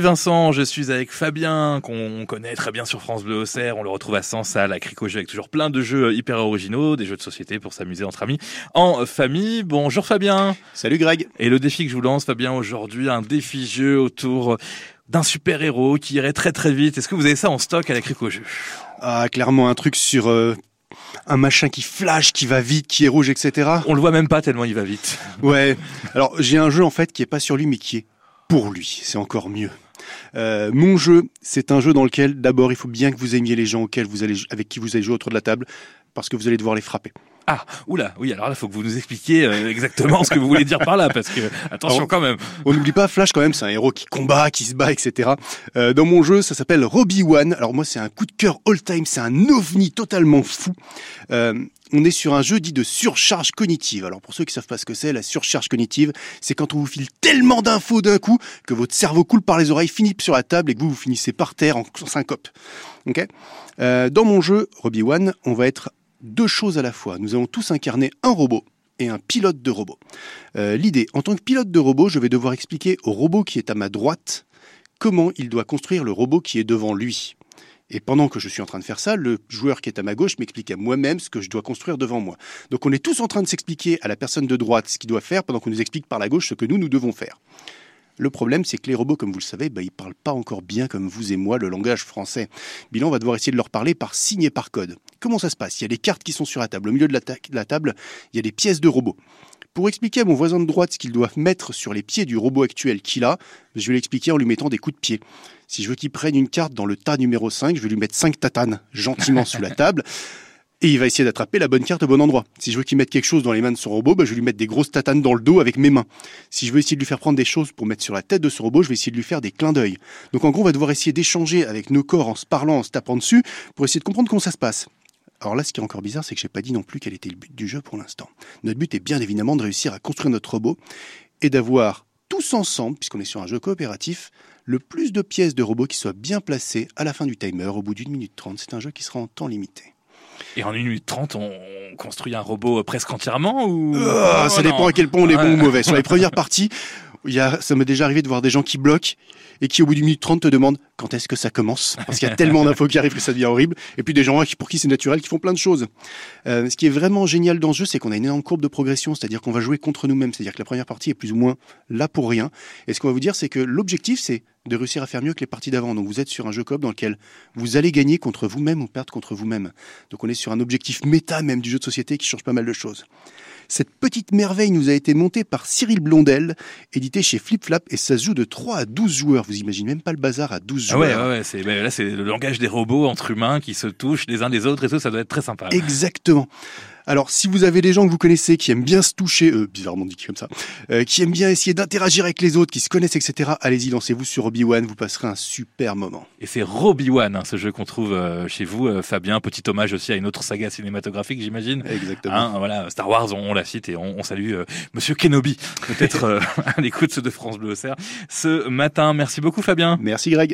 Vincent, je suis avec Fabien, qu'on connaît très bien sur France Bleu Auxerre. On le retrouve à Sens, à la Cricot avec toujours plein de jeux hyper originaux, des jeux de société pour s'amuser entre amis, en famille. Bonjour Fabien. Salut Greg. Et le défi que je vous lance, Fabien, aujourd'hui, un défi jeu autour d'un super-héros qui irait très très vite. Est-ce que vous avez ça en stock à la Cricot Ah, clairement un truc sur euh, un machin qui flash, qui va vite, qui est rouge, etc. On le voit même pas tellement il va vite. Ouais. Alors j'ai un jeu en fait qui est pas sur lui mais qui est pour lui. C'est encore mieux. Euh, mon jeu, c'est un jeu dans lequel d'abord il faut bien que vous aimiez les gens auxquels vous allez, avec qui vous allez jouer autour de la table, parce que vous allez devoir les frapper. Ah, oula, oui, alors là, il faut que vous nous expliquiez euh, exactement ce que vous voulez dire par là, parce que, attention quand même. On n'oublie pas, Flash quand même, c'est un héros qui combat, qui se bat, etc. Euh, dans mon jeu, ça s'appelle Robbie One. Alors moi, c'est un coup de cœur all-time, c'est un ovni totalement fou. Euh, on est sur un jeu dit de surcharge cognitive. Alors pour ceux qui savent pas ce que c'est, la surcharge cognitive, c'est quand on vous file tellement d'infos d'un coup que votre cerveau coule par les oreilles, finit sur la table et que vous vous finissez par terre en syncope. Euh, Dans mon jeu Robbie One, on va être deux choses à la fois. Nous allons tous incarner un robot et un pilote de robot. Euh, L'idée, en tant que pilote de robot, je vais devoir expliquer au robot qui est à ma droite comment il doit construire le robot qui est devant lui. Et pendant que je suis en train de faire ça, le joueur qui est à ma gauche m'explique à moi-même ce que je dois construire devant moi. Donc on est tous en train de s'expliquer à la personne de droite ce qu'il doit faire pendant qu'on nous explique par la gauche ce que nous, nous devons faire. Le problème, c'est que les robots, comme vous le savez, bah, ils parlent pas encore bien comme vous et moi le langage français. Bilan va devoir essayer de leur parler par signe et par code. Comment ça se passe? Il y a des cartes qui sont sur la table. Au milieu de la table, il y a des pièces de robots. Pour expliquer à mon voisin de droite ce qu'il doit mettre sur les pieds du robot actuel qu'il a, je vais l'expliquer en lui mettant des coups de pied. Si je veux qu'il prenne une carte dans le tas numéro 5, je vais lui mettre 5 tatanes gentiment sous la table. Et il va essayer d'attraper la bonne carte au bon endroit. Si je veux qu'il mette quelque chose dans les mains de son robot, bah, je vais lui mettre des grosses tatanes dans le dos avec mes mains. Si je veux essayer de lui faire prendre des choses pour mettre sur la tête de ce robot, je vais essayer de lui faire des clins d'œil. Donc en gros, on va devoir essayer d'échanger avec nos corps en se parlant, en se tapant dessus, pour essayer de comprendre comment ça se passe. Alors là, ce qui est encore bizarre, c'est que j'ai pas dit non plus quel était le but du jeu pour l'instant. Notre but est bien évidemment de réussir à construire notre robot et d'avoir tous ensemble, puisqu'on est sur un jeu coopératif, le plus de pièces de robots qui soient bien placées à la fin du timer, au bout d'une minute trente. C'est un jeu qui sera en temps limité. Et en une minute trente, on construit un robot presque entièrement ou oh, Ça dépend à quel point on est bon ou mauvais. Sur les premières parties, il y a, ça m'est déjà arrivé de voir des gens qui bloquent et qui au bout d'une minute trente te demandent quand est-ce que ça commence? Parce qu'il y a tellement d'infos qui arrivent que ça devient horrible. Et puis des gens pour qui c'est naturel, qui font plein de choses. Euh, ce qui est vraiment génial dans ce jeu, c'est qu'on a une énorme courbe de progression, c'est-à-dire qu'on va jouer contre nous-mêmes, c'est-à-dire que la première partie est plus ou moins là pour rien. Et ce qu'on va vous dire, c'est que l'objectif, c'est de réussir à faire mieux que les parties d'avant. Donc vous êtes sur un jeu coop dans lequel vous allez gagner contre vous-même ou perdre contre vous-même. Donc on est sur un objectif méta même du jeu de société qui change pas mal de choses. Cette petite merveille nous a été montée par Cyril Blondel, édité chez Flip Flap, et ça se joue de 3 à 12 joueurs. Vous imaginez même pas le bazar à 12 ah. Ouais, ouais, c'est, ben là, c'est le langage des robots entre humains qui se touchent les uns des autres et tout, ça doit être très sympa. Exactement. Alors, si vous avez des gens que vous connaissez qui aiment bien se toucher, euh, bizarrement dit comme ça, euh, qui aiment bien essayer d'interagir avec les autres, qui se connaissent, etc., allez-y, lancez-vous sur Obi-Wan, vous passerez un super moment. Et c'est Robi-Wan, hein, ce jeu qu'on trouve euh, chez vous, euh, Fabien. Petit hommage aussi à une autre saga cinématographique, j'imagine. Exactement. Hein, voilà, Star Wars, on, on, la cite et on, on salue euh, Monsieur Kenobi, peut-être à l'écoute de France Bleu Auxerre ce matin. Merci beaucoup, Fabien. Merci, Greg.